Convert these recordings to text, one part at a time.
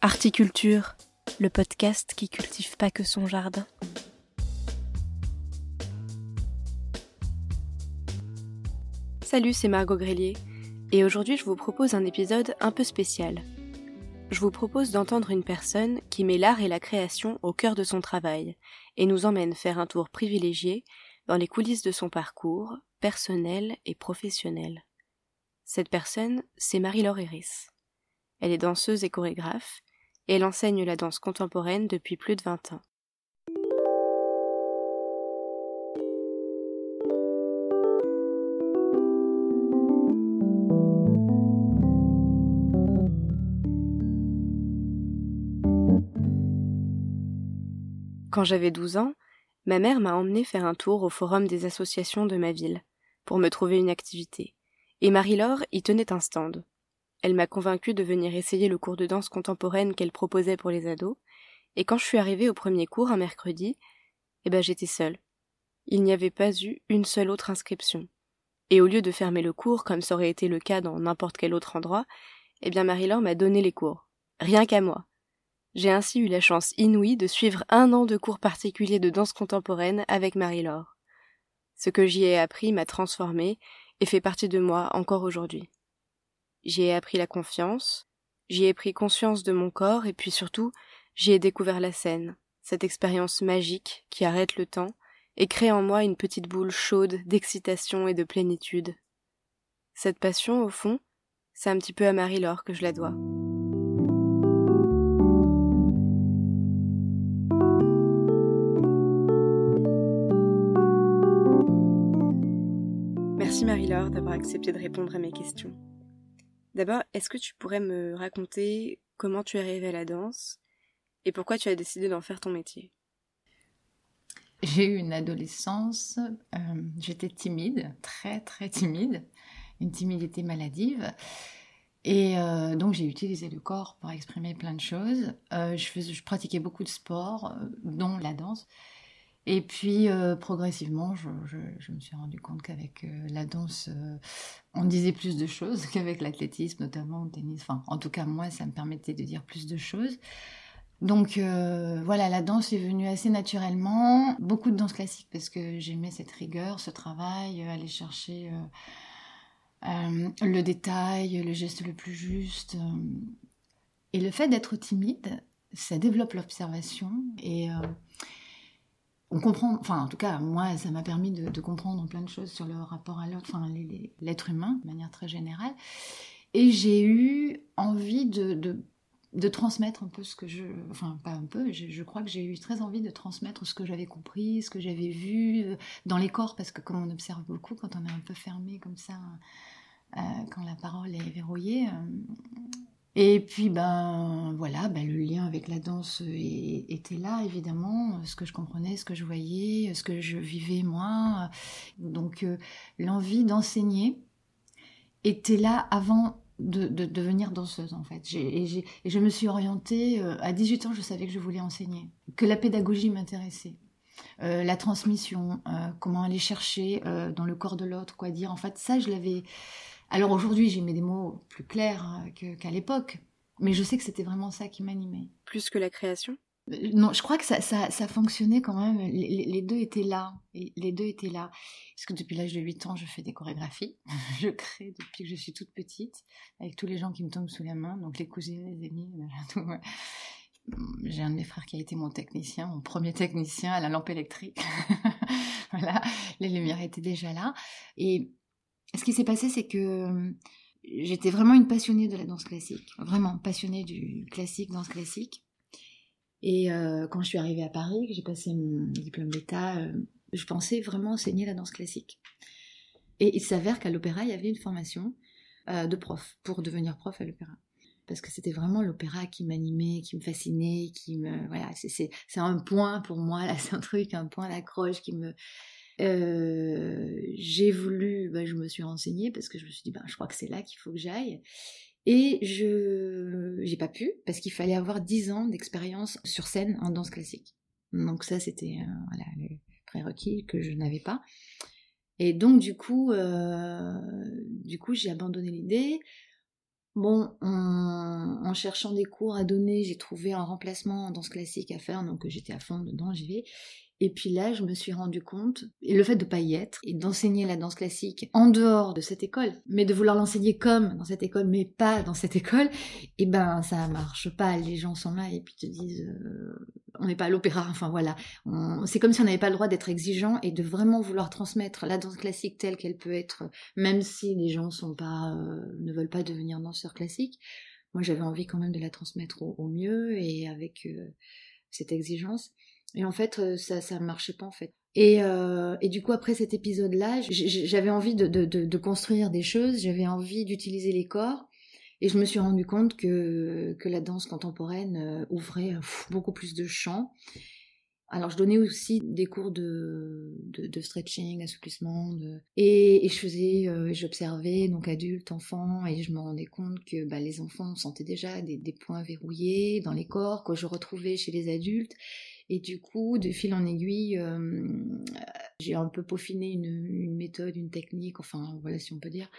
Articulture, le podcast qui cultive pas que son jardin. Salut, c'est Margot Grélier, et aujourd'hui je vous propose un épisode un peu spécial. Je vous propose d'entendre une personne qui met l'art et la création au cœur de son travail, et nous emmène faire un tour privilégié dans les coulisses de son parcours, personnel et professionnel. Cette personne, c'est Marie-Laure Eris. Elle est danseuse et chorégraphe, elle enseigne la danse contemporaine depuis plus de 20 ans. Quand j'avais 12 ans, ma mère m'a emmené faire un tour au forum des associations de ma ville, pour me trouver une activité, et Marie-Laure y tenait un stand. Elle m'a convaincue de venir essayer le cours de danse contemporaine qu'elle proposait pour les ados, et quand je suis arrivée au premier cours un mercredi, eh ben j'étais seule. Il n'y avait pas eu une seule autre inscription. Et au lieu de fermer le cours, comme ça aurait été le cas dans n'importe quel autre endroit, eh bien Marie-Laure m'a donné les cours. Rien qu'à moi. J'ai ainsi eu la chance inouïe de suivre un an de cours particuliers de danse contemporaine avec Marie-Laure. Ce que j'y ai appris m'a transformée et fait partie de moi encore aujourd'hui. J'y ai appris la confiance, j'y ai pris conscience de mon corps et puis surtout, j'y ai découvert la scène, cette expérience magique qui arrête le temps et crée en moi une petite boule chaude d'excitation et de plénitude. Cette passion, au fond, c'est un petit peu à Marie-Laure que je la dois. Merci Marie-Laure d'avoir accepté de répondre à mes questions. D'abord, est-ce que tu pourrais me raconter comment tu es arrivée à la danse et pourquoi tu as décidé d'en faire ton métier? J'ai eu une adolescence, euh, j'étais timide, très très timide, une timidité maladive. Et euh, donc j'ai utilisé le corps pour exprimer plein de choses. Euh, je, pratiquais beaucoup de sports, dont la danse. Et puis euh, progressivement, je, me suis rendu compte qu'avec euh, la danse, euh, on disait plus de choses qu'avec l'athlétisme, notamment au tennis. Enfin, en tout cas, moi, ça me permettait de dire plus de choses. Donc voilà, la danse est venue assez naturellement. Beaucoup de danse classique parce que j'aimais cette rigueur, ce travail, aller chercher le détail, le geste le plus juste. Et le fait d'être timide, ça développe l'observation et on comprend, enfin en tout cas moi ça m'a permis de, comprendre plein de choses sur le rapport à l'autre, enfin l'être humain de manière très générale. Et j'ai eu envie de, de, transmettre un peu ce que je, enfin pas un peu, je, crois que j'ai eu très envie de transmettre ce que j'avais compris, ce que j'avais vu euh, dans les corps, parce que comme on observe beaucoup quand on est un peu fermé comme ça, euh, quand la parole est verrouillée, euh, et puis, ben voilà, ben, le lien avec la danse était là, évidemment, ce que je comprenais, ce que je voyais, ce que je vivais moi. Donc, euh, l'envie d'enseigner était là avant de, devenir danseuse, en fait. Et, je me suis orientée, euh, à 18 ans, je savais que je voulais enseigner, que la pédagogie m'intéressait. Euh, la transmission, comment aller chercher dans le corps de l'autre, quoi dire. En fait, ça, je l'avais, alors aujourd'hui, j'ai mis des mots plus clairs euh, qu'à l'époque, mais je sais que c'était vraiment ça qui m'animait. Plus que la création? Euh, non, je crois que ça, ça, fonctionnait quand même. Les, deux étaient là. Les deux étaient là. Parce que depuis l'âge de 8 ans, je fais des chorégraphies. je crée depuis que je suis toute petite, avec tous les gens qui me tombent sous la main, donc les cousines, les amis, tout. J'ai un de mes frères qui a été mon technicien, mon premier technicien à la lampe électrique. voilà, les lumières étaient déjà là. Et ce qui s'est passé, c'est que euh, j'étais vraiment une passionnée de la danse classique, vraiment passionnée du classique, danse classique. Et euh, quand je suis arrivée à Paris, que j'ai passé mon diplôme d'État, euh, je pensais vraiment enseigner la danse classique. Et il s'avère qu'à l'opéra, il y avait une formation de prof pour devenir prof à l'opéra. Parce que c'était vraiment l'opéra qui m'animait, qui me fascinait, qui me voilà, c'est un point pour moi là, c'est un truc, un point d'accroche qui me euh, j'ai voulu, bah, je me suis renseignée parce que je me suis dit, bah, je crois que c'est là qu'il faut que j'aille. Et je j'ai pas pu parce qu'il fallait avoir 10 ans d'expérience sur scène en danse classique. Donc ça, c'était euh, le prérequis que je n'avais pas. Et donc du coup, euh, coup, j'ai abandonné l'idée. Bon, en, cherchant des cours à donner, j'ai trouvé un remplacement en danse classique à faire, donc j'étais à fond dedans, j'y vais. Et puis là, je me suis rendu compte, et le fait de pas y être, et d'enseigner la danse classique en dehors de cette école, mais de vouloir l'enseigner comme dans cette école, mais pas dans cette école, et eh ben ça marche pas. Les gens sont là et puis te disent, euh, on n'est pas à l'opéra. Enfin voilà, c'est comme si on n'avait pas le droit d'être exigeant et de vraiment vouloir transmettre la danse classique telle qu'elle peut être, même si les gens euh, ne veulent pas devenir danseurs classiques. Moi, j'avais envie quand même de la transmettre au, mieux et avec euh, cette exigence. Et en fait, euh, ça ça marchait pas en fait. Et, euh, et du coup, après cet épisode-là, j'avais envie de, de, construire des choses, j'avais envie d'utiliser les corps. Et je me suis rendu compte que, que la danse contemporaine euh, ouvrait beaucoup plus de champs. Alors, je donnais aussi des cours de, de, stretching, assouplissement. Et, je faisais, euh, j'observais donc adultes, enfants, et je me rendais compte que bah, les enfants sentaient déjà des points verrouillés dans les corps que je retrouvais chez les adultes. Et du coup, de fil en aiguille, euh, j'ai un peu peaufiné une, méthode, une technique, enfin voilà si on peut dire.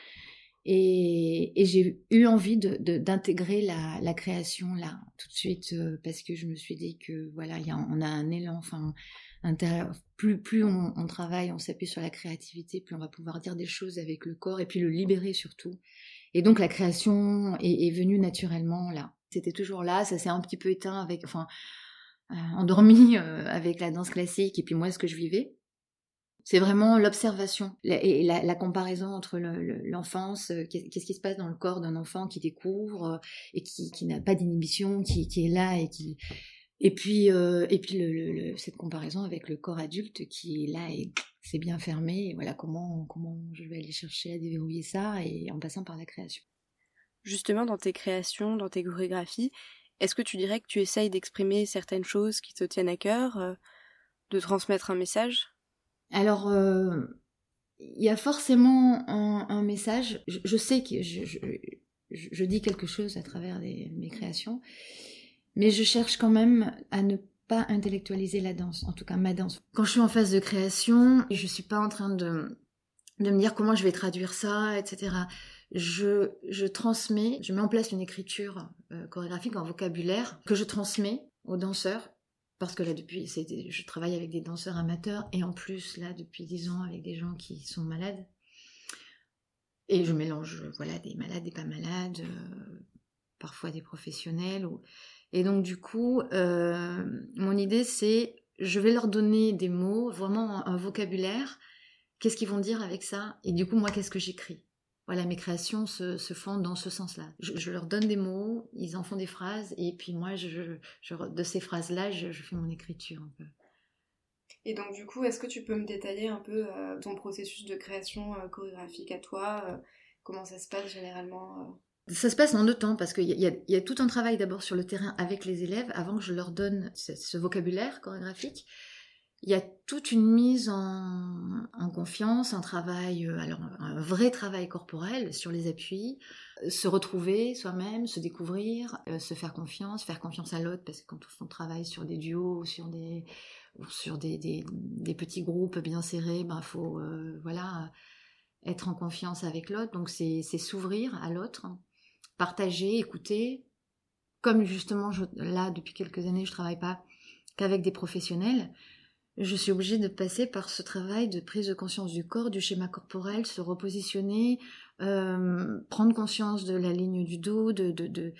Et, j'ai eu envie d'intégrer la, création là, tout de suite, euh, parce que je me suis dit que voilà, on a un élan, enfin, Plus, plus on, travaille, on s'appuie sur la créativité, plus on va pouvoir dire des choses avec le corps et puis le libérer surtout. Et donc la création est, est venue naturellement là. C'était toujours là, ça s'est un petit peu éteint avec, enfin, endormie euh, avec la danse classique et puis moi ce que je vivais. C'est vraiment l'observation et la, comparaison entre l'enfance, euh, qu'est-ce qui se passe dans le corps d'un enfant qui découvre et qui, n'a pas d'inhibition, qui, est là et qui et puis et puis cette comparaison avec le corps adulte qui est là et c'est bien fermé. Et voilà comment comment je vais aller chercher à déverrouiller ça et en passant par la création. Justement dans tes créations, dans tes chorégraphies, est-ce que tu dirais que tu essayes d'exprimer certaines choses qui te tiennent à cœur, euh, de transmettre un message? Alors, euh, il y a forcément un, message. Je, sais que je, dis quelque chose à travers mes créations, mais je cherche quand même à ne pas intellectualiser la danse, en tout cas ma danse. Quand je suis en phase de création, je ne suis pas en train de, de me dire comment je vais traduire ça, etc je, transmets, je mets en place une écriture euh, chorégraphique en vocabulaire que je transmets aux danseurs parce que là depuis je travaille avec des danseurs amateurs et en plus là depuis dix ans avec des gens qui sont malades. Et je mélange voilà des malades et pas malades euh, parfois des professionnels et donc du coup euh, mon idée c'est je vais leur donner des mots vraiment un vocabulaire. Qu'est-ce qu'ils vont dire avec ça? Et du coup moi qu'est-ce que j'écris? Voilà, mes créations se, font dans ce sens-là. Je, leur donne des mots, ils en font des phrases, et puis moi, je, de ces phrases-là, je, fais mon écriture un peu. Et donc, du coup, est-ce que tu peux me détailler un peu euh, ton processus de création euh, chorégraphique à toi euh, Comment ça se passe généralement Ça se passe en deux temps, parce qu'il y, a tout un travail d'abord sur le terrain avec les élèves, avant que je leur donne ce vocabulaire chorégraphique il y a toute une mise en, confiance, un travail, euh, alors un vrai travail corporel sur les appuis, euh, se retrouver soi-même, se découvrir, euh, se faire confiance, faire confiance à l'autre, parce que quand on travaille sur des duos, sur des sur des, des, petits groupes bien serrés, ben faut voilà être en confiance avec l'autre. Donc c'est s'ouvrir à l'autre, partager, écouter. Comme justement là depuis quelques années je travaille pas qu'avec des professionnels, je suis obligée de passer par ce travail de prise de conscience du corps, du schéma corporel, se repositionner, euh, prendre conscience de la ligne du dos, de, de, de,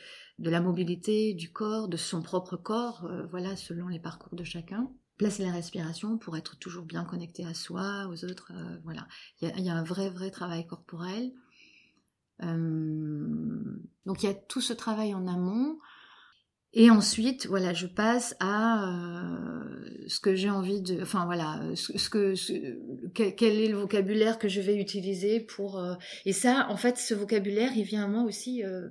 la mobilité du corps, de son propre corps, euh, voilà, selon les parcours de chacun. Placer la respiration pour être toujours bien connecté à soi, aux autres, euh, voilà. Il y, y a, un vrai, vrai travail corporel. donc il y a tout ce travail en amont. Et ensuite, voilà, je passe à euh, ce que j'ai envie de, enfin voilà, ce, que, quel, est le vocabulaire que je vais utiliser pour. Euh, et ça, en fait, ce vocabulaire, il vient à moi aussi euh,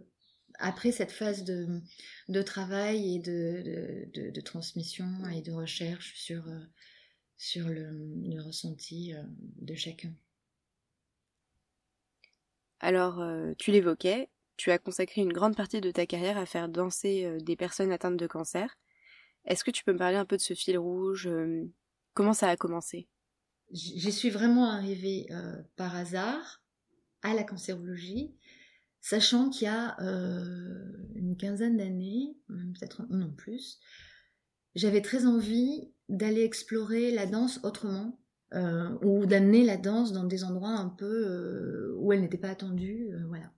après cette phase de, de travail et de, de, de, transmission et de recherche sur sur le, le ressenti de chacun. Alors, tu l'évoquais, tu as consacré une grande partie de ta carrière à faire danser euh, des personnes atteintes de cancer. Est-ce que tu peux me parler un peu de ce fil rouge euh, Comment ça a commencé? J'y suis vraiment arrivée euh, par hasard à la cancérologie. sachant qu'il y a une quinzaine d'années, peut-être non plus, j'avais très envie d'aller explorer la danse autrement, ou d'amener la danse dans des endroits un peu où elle n'était pas attendue, voilà.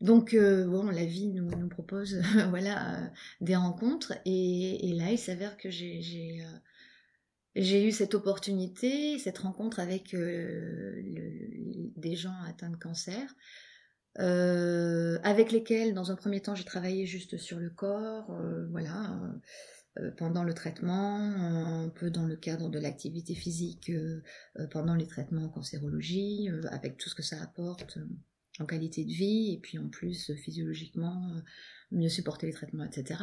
Donc bon, la vie nous, propose voilà des rencontres et, là il s'avère que j'ai j'ai eu cette opportunité, cette rencontre avec euh, des gens atteints de cancer, euh, avec lesquels, dans un premier temps, j'ai travaillé juste sur le corps, euh, voilà, pendant le traitement, un peu dans le cadre de l'activité physique, pendant les traitements en cancérologie, avec tout ce que ça apporte en qualité de vie, et puis en plus, physiologiquement, mieux supporter les traitements, etc.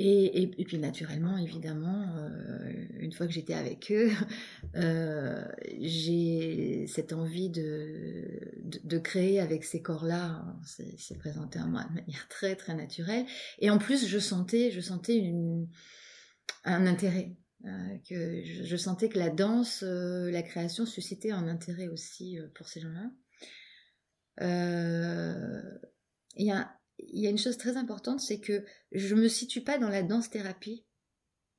Et, puis naturellement, évidemment, euh, une fois que j'étais avec eux, euh, j'ai cette envie de, de, créer avec ces corps-là. C'est présenté à moi de manière très très naturelle. Et en plus, je sentais, je sentais une, un intérêt. Euh, que je, sentais que la danse, la création suscitait un intérêt aussi pour ces gens-là. Il y a il y a une chose très importante, c'est que je ne me situe pas dans la danse-thérapie.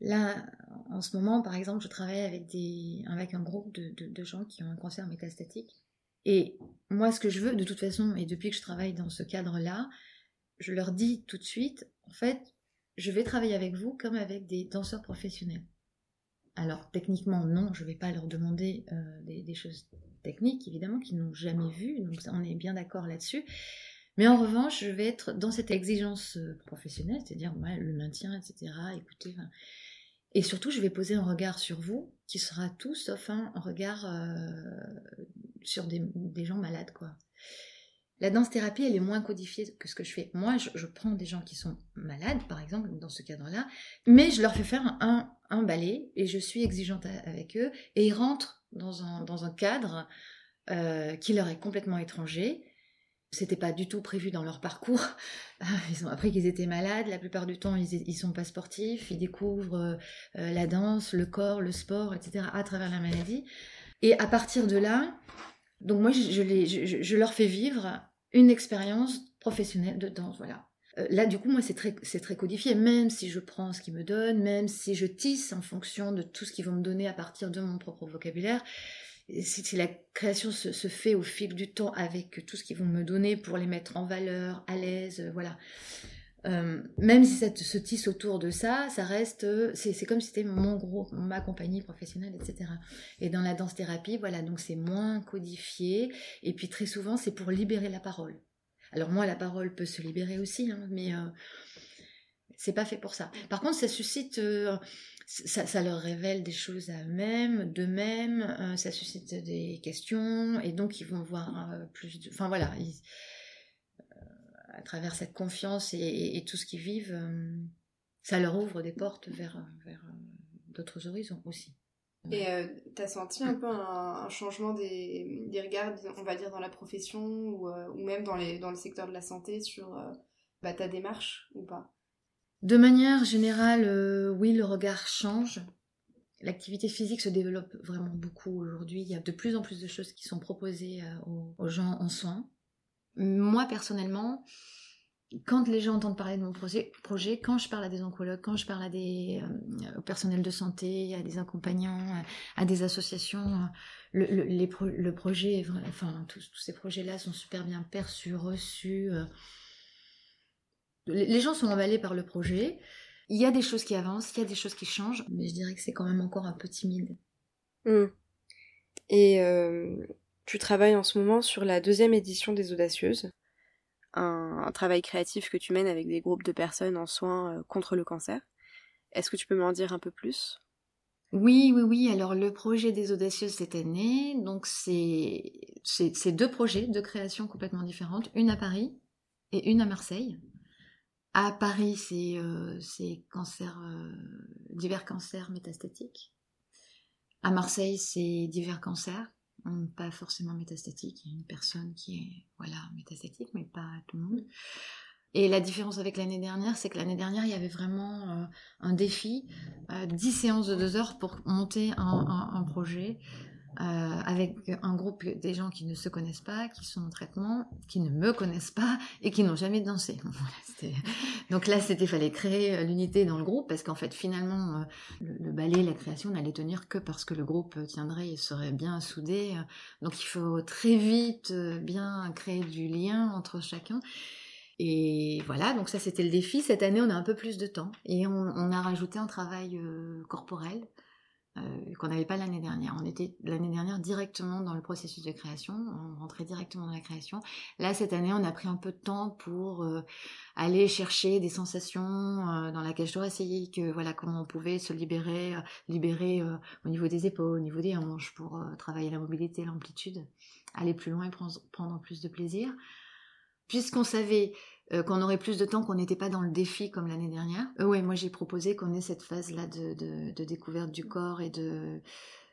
Là, en ce moment, par exemple, je travaille avec, un groupe de, gens qui ont un cancer métastatique. Et moi, ce que je veux, de toute façon, et depuis que je travaille dans ce cadre-là, je leur dis tout de suite, en fait, je vais travailler avec vous comme avec des danseurs professionnels. Alors, techniquement, non, je ne vais pas leur demander euh, des, choses techniques, évidemment, qu'ils n'ont jamais vues, donc on est bien d'accord là-dessus. Mais en revanche, je vais être dans cette exigence euh, professionnelle, c'est-à-dire le maintien, etc. Écoutez, et surtout, je vais poser un regard sur vous qui sera tout sauf un, regard euh, sur des, gens malades, quoi. La danse-thérapie, elle est moins codifiée que ce que je fais. Moi, je, prends des gens qui sont malades, par exemple, dans ce cadre-là, mais je leur fais faire un, un ballet et je suis exigeante avec eux et ils rentrent dans un, cadre euh, qui leur est complètement étranger c'était pas du tout prévu dans leur parcours. Ils ont appris qu'ils étaient malades. La plupart du temps, ils, ils sont pas sportifs. Ils découvrent euh, euh, la danse, le corps, le sport, etc. à travers la maladie. Et à partir de là, donc moi, je, je leur fais vivre une expérience professionnelle de danse. Voilà. Euh, là, du coup, moi, c'est très, codifié. Même si je prends ce qu'ils me donnent, même si je tisse en fonction de tout ce qu'ils vont me donner à partir de mon propre vocabulaire, si, la création se, fait au fil du temps avec tout ce qu'ils vont me donner pour les mettre en valeur, à l'aise, euh, voilà. Euh, même si ça se tisse autour de ça, ça reste, c'est comme si c'était mon ma compagnie professionnelle, etc. Et dans la danse thérapie, voilà, donc c'est moins codifié. Et puis très souvent, c'est pour libérer la parole. Alors moi, la parole peut se libérer aussi, hein, mais euh, c'est pas fait pour ça. Par contre, ça suscite ça, leur révèle des choses à eux-mêmes, d'eux-mêmes, euh, ça suscite des questions, et donc ils vont voir euh, plus de... Enfin voilà, euh, à travers cette confiance et, tout ce qu'ils vivent, ça leur ouvre des portes vers d'autres horizons aussi. Et tu as senti un peu un, changement des, des, regards, on va dire, dans la profession ou, ou même dans, les, dans le secteur de la santé sur bah, ta démarche ou pas? De manière générale, euh, oui, le regard change. L'activité physique se développe vraiment beaucoup aujourd'hui. Il y a de plus en plus de choses qui sont proposées euh, aux, gens en soins. Moi, personnellement, quand les gens entendent parler de mon projet, quand je parle à des oncologues, quand je parle à des euh, personnels de santé, à des accompagnants, à des associations, le, projet, enfin tous, ces projets-là sont super bien perçus, reçus. Les gens sont emballés par le projet. Il y a des choses qui avancent, il y a des choses qui changent, mais je dirais que c'est quand même encore un peu timide. Hmm. Et euh, tu travailles en ce moment sur la deuxième édition des Audacieuses, un, travail créatif que tu mènes avec des groupes de personnes en soins euh, contre le cancer. Est-ce que tu peux m'en dire un peu plus? Oui, oui, oui. Alors le projet des audacieuses cette année, donc c'est deux projets, deux créations complètement différentes, une à Paris et une à Marseille. À Paris, c'est euh, euh, divers cancers métastatiques. À Marseille, c'est divers cancers, pas forcément métastatiques. Il y a une personne qui est voilà métastatique, mais pas tout le monde. Et la différence avec l'année dernière, c'est que l'année dernière, il y avait vraiment euh, un défi, 10 séances de 2 heures pour monter un, projet euh, avec un groupe des gens qui ne se connaissent pas, qui sont en traitement, qui ne me connaissent pas et qui n'ont jamais dansé. Donc là, c'était fallait créer euh, l'unité dans le groupe parce qu'en fait, finalement, euh, le, ballet, la création n'allait tenir que parce que le groupe tiendrait et serait bien soudé. Donc il faut très vite bien créer du lien entre chacun. Et voilà, donc ça c'était le défi. Cette année, on a un peu plus de temps et on, a rajouté un travail corporel euh, qu'on n'avait pas l'année dernière. On était l'année dernière directement dans le processus de création, on rentrait directement dans la création. Là, cette année, on a pris un peu de temps pour euh, aller chercher des sensations euh, dans la cage thoracique, que voilà comment on pouvait se libérer, libérer au niveau des épaules, au niveau des hanches pour travailler la mobilité, l'amplitude, aller plus loin et prendre plus de plaisir. Puisqu'on savait euh, qu'on aurait plus de temps, qu'on n'était pas dans le défi comme l'année dernière. Euh, moi j'ai proposé qu'on ait cette phase-là de, découverte du corps et de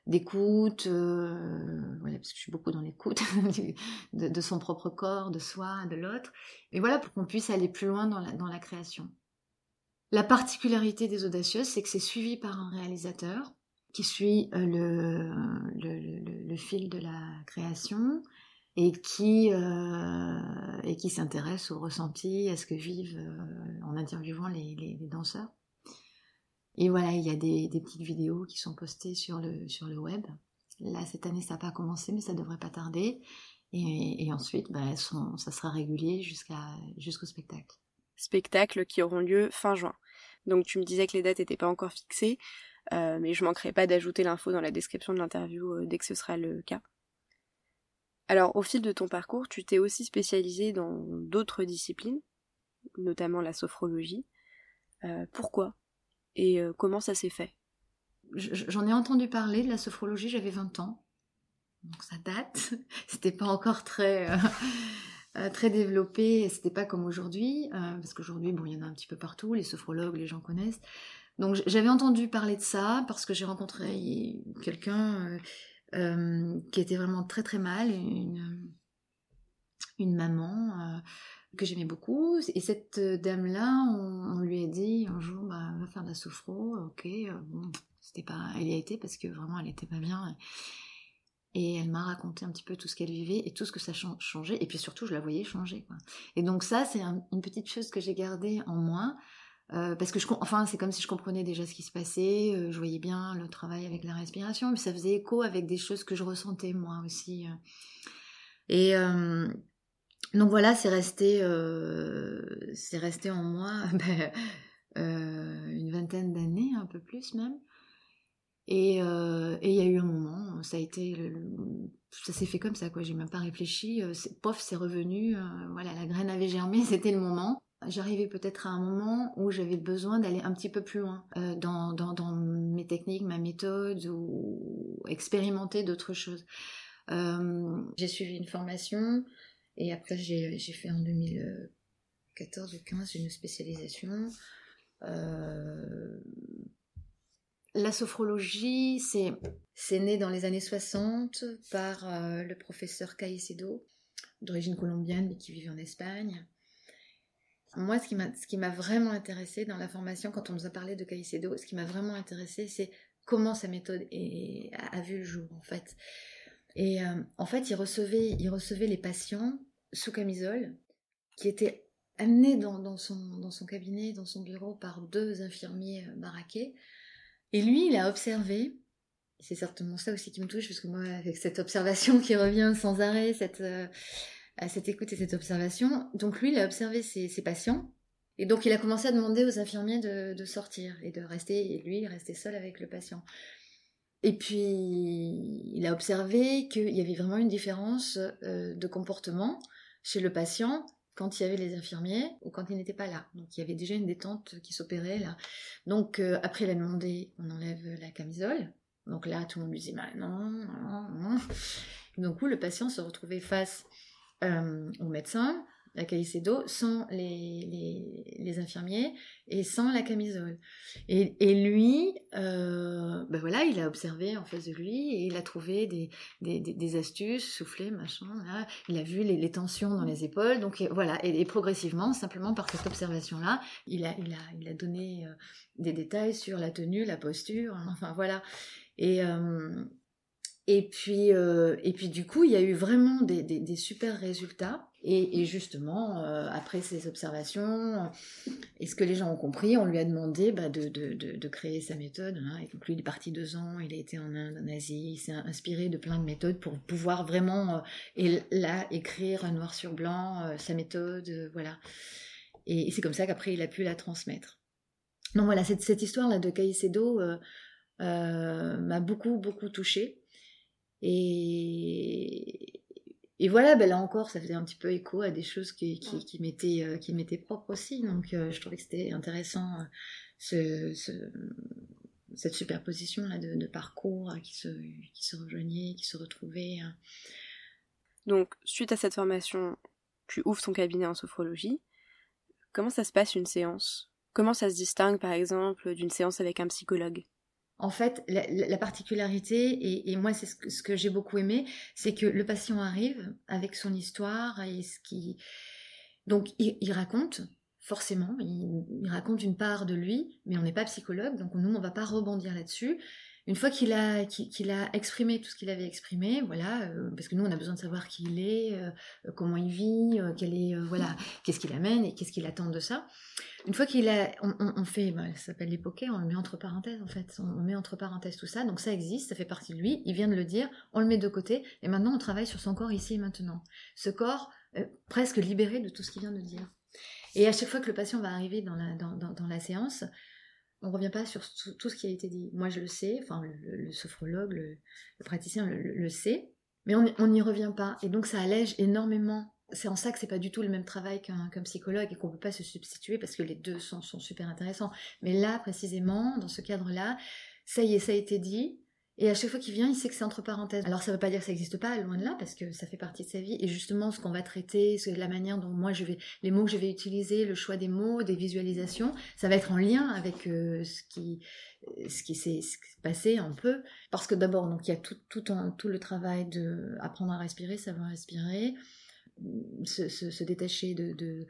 d'écoute, euh, parce que je suis beaucoup dans l'écoute de, son propre corps, de soi, de l'autre. Et voilà, pour qu'on puisse aller plus loin dans la, création. La particularité des audacieuses, c'est que c'est suivi par un réalisateur qui suit le, le, fil de la création, et qui, euh, et qui s'intéresse au ressenti, à ce que vivent euh, en interviewant les, les, danseurs. Et voilà, il y a des, des, petites vidéos qui sont postées sur le, sur le web. Là, cette année, ça n'a pas commencé, mais ça devrait pas tarder. Et, ensuite, bah, sont, ça sera régulier jusqu'à, jusqu'au spectacle. Spectacles qui auront lieu fin juin. Donc tu me disais que les dates n'étaient pas encore fixées, euh, mais je manquerai pas d'ajouter l'info dans la description de l'interview euh, dès que ce sera le cas. Alors, au fil de ton parcours, tu t'es aussi spécialisé dans d'autres disciplines, notamment la sophrologie. Euh, pourquoi? Et euh, comment ça s'est fait? J'en ai entendu parler de la sophrologie, j'avais 20 ans. Donc ça date. C'était pas encore très, euh, très développé, c'était pas comme aujourd'hui. parce qu'aujourd'hui, bon, il y en a un petit peu partout, les sophrologues, les gens connaissent. Donc j'avais entendu parler de ça parce que j'ai rencontré quelqu'un euh, qui était vraiment très très mal, une, une maman euh, que j'aimais beaucoup. Et cette dame-là, on, lui a dit un jour, bah, va faire de la sophro, ok. Euh, bon, c'était pas, elle y a été parce que vraiment elle était pas bien. Et elle m'a raconté un petit peu tout ce qu'elle vivait et tout ce que ça changeait. Et puis surtout, je la voyais changer. Quoi. Et donc ça, c'est une petite chose que j'ai gardée en moi. Euh, parce que je, enfin, c'est comme si je comprenais déjà ce qui se passait, euh, je voyais bien le travail avec la respiration, mais ça faisait écho avec des choses que je ressentais moi aussi. Euh. Et donc voilà, c'est resté, c'est resté en moi ben, une vingtaine d'années, un peu plus même. Et il y a eu un moment, ça a été, ça s'est fait comme ça, quoi. J'ai même pas réfléchi. pof, c'est revenu. voilà, la graine avait germé, c'était le moment j'arrivais peut-être à un moment où j'avais besoin d'aller un petit peu plus loin euh, dans, dans, mes techniques, ma méthode ou expérimenter d'autres choses. Euh, j'ai suivi une formation et après j'ai fait en 2014 ou 15 une spécialisation. Euh, la sophrologie, c'est né dans les années 60 par le professeur Caicedo, d'origine colombienne mais qui vivait en Espagne moi, ce qui m'a vraiment intéressé dans la formation, quand on nous a parlé de Caicedo, ce qui m'a vraiment intéressé, c'est comment sa méthode a, vu le jour, en fait. Et euh, en fait, il recevait, il recevait les patients sous camisole qui étaient amenés dans, son, cabinet, dans son bureau, par deux infirmiers euh, baraqués. Et lui, il a observé, c'est certainement ça aussi qui me touche, parce que moi, avec cette observation qui revient sans arrêt, cette, euh, à cette écoute et cette observation. Donc lui, il a observé ses, patients. Et donc il a commencé à demander aux infirmiers de, sortir et de rester, et lui, restait seul avec le patient. Et puis, il a observé qu'il y avait vraiment une différence euh, de comportement chez le patient quand il y avait les infirmiers ou quand il n'était pas là. Donc il y avait déjà une détente qui s'opérait là. Donc euh, après, il a demandé, on enlève la camisole. Donc là, tout le monde lui dit, bah, non, non, non. Donc coup, le patient se retrouvait face euh, au médecin, la Caicedo, sans les, les, infirmiers et sans la camisole. Et, et lui, euh, ben voilà, il a observé en face de lui et il a trouvé des, astuces, souffler, machin. Il a vu les, les, tensions dans les épaules. Donc voilà, et, progressivement, simplement par cette observation-là, il a, donné euh, des détails sur la tenue, la posture, enfin voilà. Et, euh, Et puis, euh, et puis du coup, il y a eu vraiment des, des, super résultats. Et, justement, euh, après ces observations, et ce que les gens ont compris, on lui a demandé bah, de, de, de, créer sa méthode. Hein. Et donc lui, il est parti deux ans, il a été en Inde, en Asie, il s'est inspiré de plein de méthodes pour pouvoir vraiment, euh, et là, écrire noir sur blanc sa méthode, voilà. Et, c'est comme ça qu'après, il a pu la transmettre. Donc voilà, cette, cette histoire-là de Caicedo m'a beaucoup, beaucoup touchée. Et, et voilà, ben là encore, ça faisait un petit peu écho à des choses qui, qui, qui m'étaient euh, propres aussi. Donc euh, je trouvais que c'était intéressant euh, ce, ce, cette superposition là de, de, parcours qui se, qui se rejoignaient, qui se retrouvaient. Hein. Donc suite à cette formation, tu ouvres ton cabinet en sophrologie. Comment ça se passe une séance? Comment ça se distingue par exemple d'une séance avec un psychologue? En fait, la, particularité, et, moi c'est ce que, j'ai beaucoup aimé, c'est que le patient arrive avec son histoire et ce qui... Donc il, raconte, forcément, il, raconte une part de lui, mais on n'est pas psychologue, donc nous on va pas rebondir là-dessus une fois qu'il a, qu'il a exprimé tout ce qu'il avait exprimé, voilà, euh, parce que nous on a besoin de savoir qui il est, euh, comment il vit, euh, est, voilà, qu'est-ce qu'il amène et qu'est-ce qu'il attend de ça. Une fois qu'il a, on, fait, bah, ça s'appelle l'époque, on le met entre parenthèses en fait, on, met entre parenthèses tout ça, donc ça existe, ça fait partie de lui, il vient de le dire, on le met de côté, et maintenant on travaille sur son corps ici et maintenant. Ce corps presque libéré de tout ce qu'il vient de dire. Et à chaque fois que le patient va arriver dans la, dans, dans la séance, on revient pas sur tout, ce qui a été dit. Moi, je le sais, enfin, le, sophrologue, le, praticien le, sait, mais on n'y revient pas. Et donc, ça allège énormément. C'est en ça que c'est pas du tout le même travail qu'un psychologue et qu'on peut pas se substituer parce que les deux sont, sont super intéressants. Mais là, précisément, dans ce cadre-là, ça y est, ça a été dit. Et à chaque fois qu'il vient, il sait que c'est entre parenthèses. Alors ça ne veut pas dire que ça n'existe pas, loin de là, parce que ça fait partie de sa vie. Et justement, ce qu'on va traiter, la manière dont moi je vais, les mots que je vais utiliser, le choix des mots, des visualisations, ça va être en lien avec euh, ce qui, ce qui s'est passé un peu. Parce que d'abord, donc il y a tout, le travail de apprendre à respirer, savoir respirer, se, détacher de, de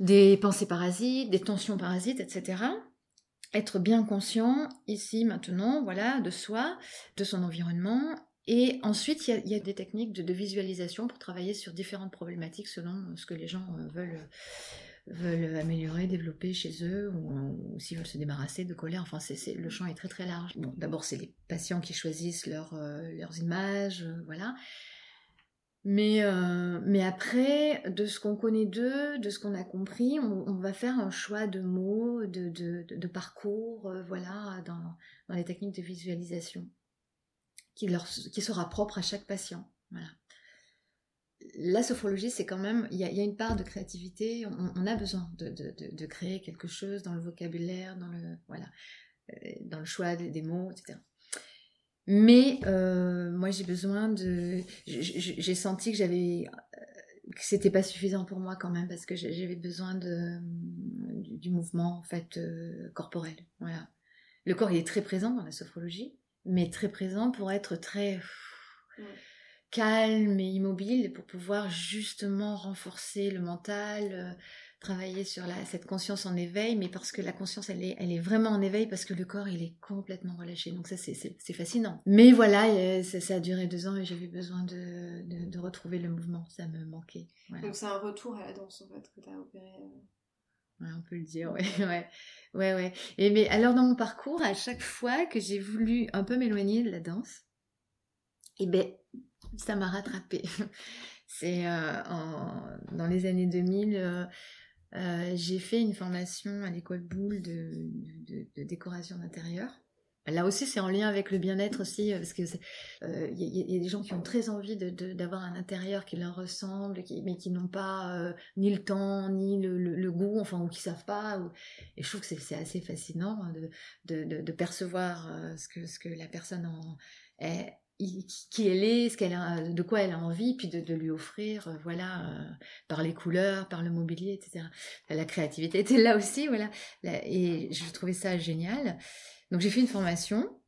des pensées parasites, des tensions parasites, etc être bien conscient ici, maintenant, voilà, de soi, de son environnement. Et ensuite, il y, a, des techniques de, visualisation pour travailler sur différentes problématiques selon ce que les gens euh, veulent, veulent améliorer, développer chez eux, ou, s'ils veulent se débarrasser de colère. Enfin, le champ est très très large. Bon, d'abord, c'est les patients qui choisissent euh, leurs images, euh, voilà. Mais, euh, mais après, de ce qu'on connaît d'eux, de ce qu'on a compris, on, va faire un choix de mots, de, de, parcours, euh, voilà, dans, dans, les techniques de visualisation, qui, leur, qui sera propre à chaque patient. Voilà. La sophrologie, c'est quand même, il y, a, une part de créativité, on, on a besoin de, de, créer quelque chose dans le vocabulaire, dans le, voilà, euh, dans le choix des mots, etc. Mais euh, moi, j'ai besoin de. J'ai senti que j'avais que c'était pas suffisant pour moi quand même parce que j'avais besoin de du, mouvement en fait euh, corporel. Voilà. Le corps il est très présent dans la sophrologie, mais très présent pour être très calme et immobile pour pouvoir justement renforcer le mental, euh, travailler sur la, cette conscience en éveil, mais parce que la conscience, elle est, elle est vraiment en éveil, parce que le corps, il est complètement relâché. Donc ça, c'est fascinant. Mais voilà, ça, a duré deux ans et j'avais besoin de, de, retrouver le mouvement. Ça me manquait. Donc c'est un retour à la danse, en fait, que tu as opéré. Euh. Ouais, on peut le dire, ouais, ouais, ouais, ouais. Et mais alors dans mon parcours, à chaque fois que j'ai voulu un peu m'éloigner de la danse, et eh ben ça m'a rattrapé. C'est euh, dans les années 2000, euh, j'ai fait une formation à l'école Boulle de, décoration d'intérieur. Là aussi, c'est en lien avec le bien-être aussi, euh, parce que il euh, y, a des gens qui ont très envie d'avoir un intérieur qui leur ressemble, mais qui n'ont pas ni le temps, ni le, goût, enfin, ou qui savent pas. Et je trouve que c'est assez fascinant hein, de, percevoir ce, que, ce que la personne en, est, qui elle est, a, de quoi elle a envie, puis de, lui offrir, euh, voilà, euh, par les couleurs, par le mobilier, etc. La créativité était là aussi, voilà. Et je trouvais ça génial. Donc j'ai fait une formation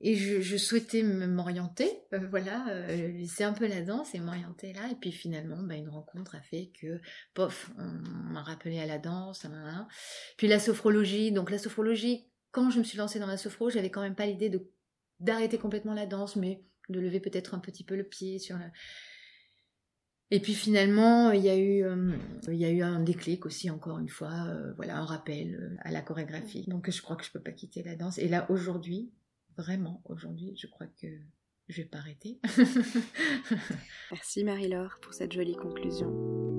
et je, souhaitais m'orienter, euh, voilà, laisser un peu la danse et m'orienter là. Et puis finalement, bah, une rencontre a fait que, pof, on m'a rappelé à la danse, Puis la sophrologie. Donc la sophrologie, quand je me suis lancée dans la sophro, j'avais quand même pas l'idée de d'arrêter complètement la danse, mais de lever peut-être un petit peu le pied sur la... Et puis finalement, il y a eu, euh, un déclic aussi, encore une fois, euh, voilà, un rappel euh, à la chorégraphie. Donc je crois que je peux pas quitter la danse. Et là, aujourd'hui, vraiment, aujourd'hui, je crois que je vais pas arrêter. Merci Marie-Laure pour cette jolie conclusion.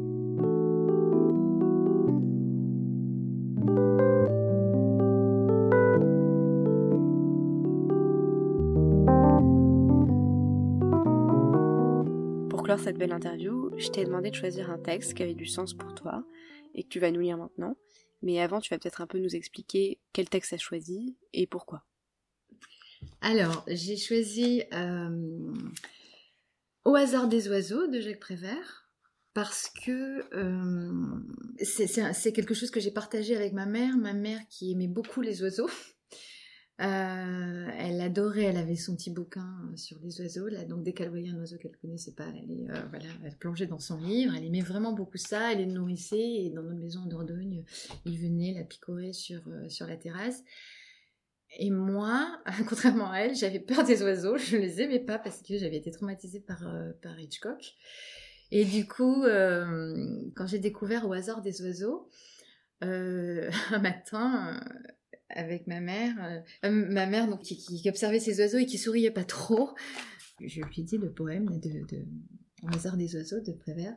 Cette belle interview, je t'ai demandé de choisir un texte qui avait du sens pour toi et que tu vas nous lire maintenant. Mais avant, tu vas peut-être un peu nous expliquer quel texte as choisi et pourquoi. Alors, j'ai choisi euh, Au hasard des oiseaux de Jacques Prévert parce que euh, c'est quelque chose que j'ai partagé avec ma mère, ma mère qui aimait beaucoup les oiseaux. Euh, elle adorait, elle avait son petit bouquin euh, sur les oiseaux, là, donc dès qu'elle voyait un oiseau qu'elle connaissait pas, elle, euh, voilà, elle plongeait dans son livre, elle aimait vraiment beaucoup ça, elle les nourrissait, et dans notre maison en Dordogne, il venait la picorer sur, sur la terrasse. Et moi, contrairement à elle, j'avais peur des oiseaux, je les aimais pas parce que j'avais été traumatisée par, par Hitchcock. Et du coup, quand j'ai découvert au hasard des oiseaux, un matin, avec ma mère, euh, euh, ma mère donc qui, observait ces oiseaux et qui souriait pas trop. Je lui ai dit le poème de, de, hasard des oiseaux de Prévert.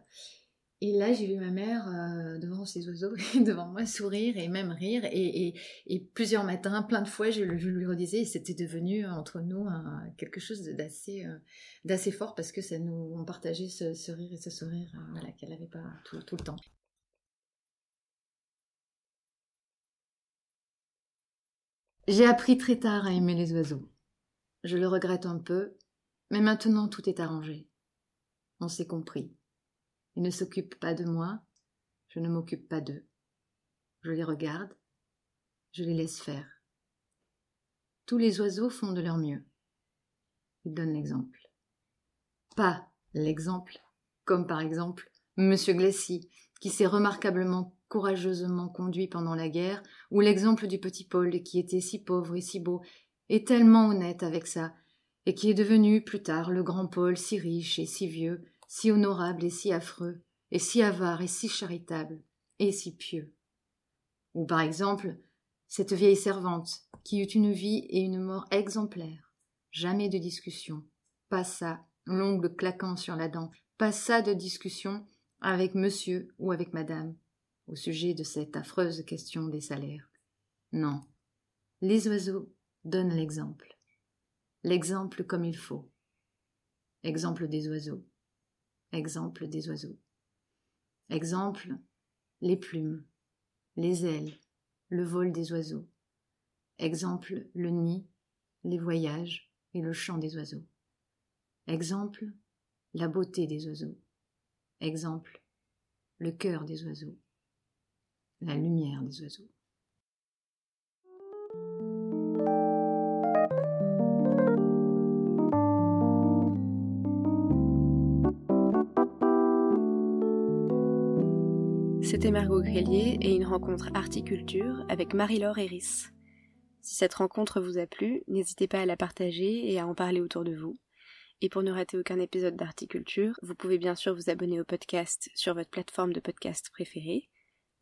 Et là, j'ai vu ma mère euh, devant ces oiseaux, devant moi, sourire et même rire. Et, plusieurs matins, plein de fois, je, lui redisais, et c'était devenu entre nous quelque chose d'assez fort parce que ça nous, partageait ce, rire et ce sourire qu'elle n'avait pas tout le temps. J'ai appris très tard à aimer les oiseaux. Je le regrette un peu, mais maintenant tout est arrangé. On s'est compris. Ils ne s'occupent pas de moi, je ne m'occupe pas d'eux. Je les regarde, je les laisse faire. Tous les oiseaux font de leur mieux. Ils donnent l'exemple. Pas l'exemple, comme par exemple Monsieur Glacy, qui s'est remarquablement courageusement conduit pendant la guerre, ou l'exemple du petit Paul qui était si pauvre et si beau, et tellement honnête avec ça, et qui est devenu plus tard le grand Paul si riche et si vieux, si honorable et si affreux, et si avare et si charitable, et si pieux. Ou par exemple, cette vieille servante qui eut une vie et une mort exemplaires, jamais de discussion, pas ça, l'ongle claquant sur la dent, pas ça de discussion avec monsieur ou avec madame, au sujet de cette affreuse question des salaires. Non. Les oiseaux donnent l'exemple. L'exemple comme il faut. Exemple des oiseaux. Exemple des oiseaux. Exemple les plumes, les ailes, le vol des oiseaux. Exemple le nid, les voyages et le chant des oiseaux. Exemple la beauté des oiseaux. Exemple le cœur des oiseaux la lumière des oiseaux. C'était Margot Grélier et une rencontre Articulture avec Marie-Laure Eris. Si cette rencontre vous a plu, n'hésitez pas à la partager et à en parler autour de vous. Et pour ne rater aucun épisode d'Articulture, vous pouvez bien sûr vous abonner au podcast sur votre plateforme de podcast préférée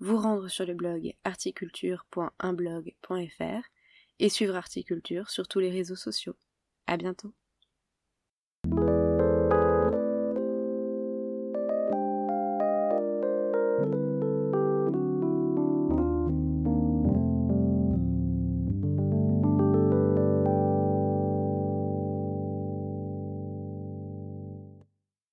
vous rendre sur le blog articulture.unblog.fr et suivre Articulture sur tous les réseaux sociaux. À bientôt.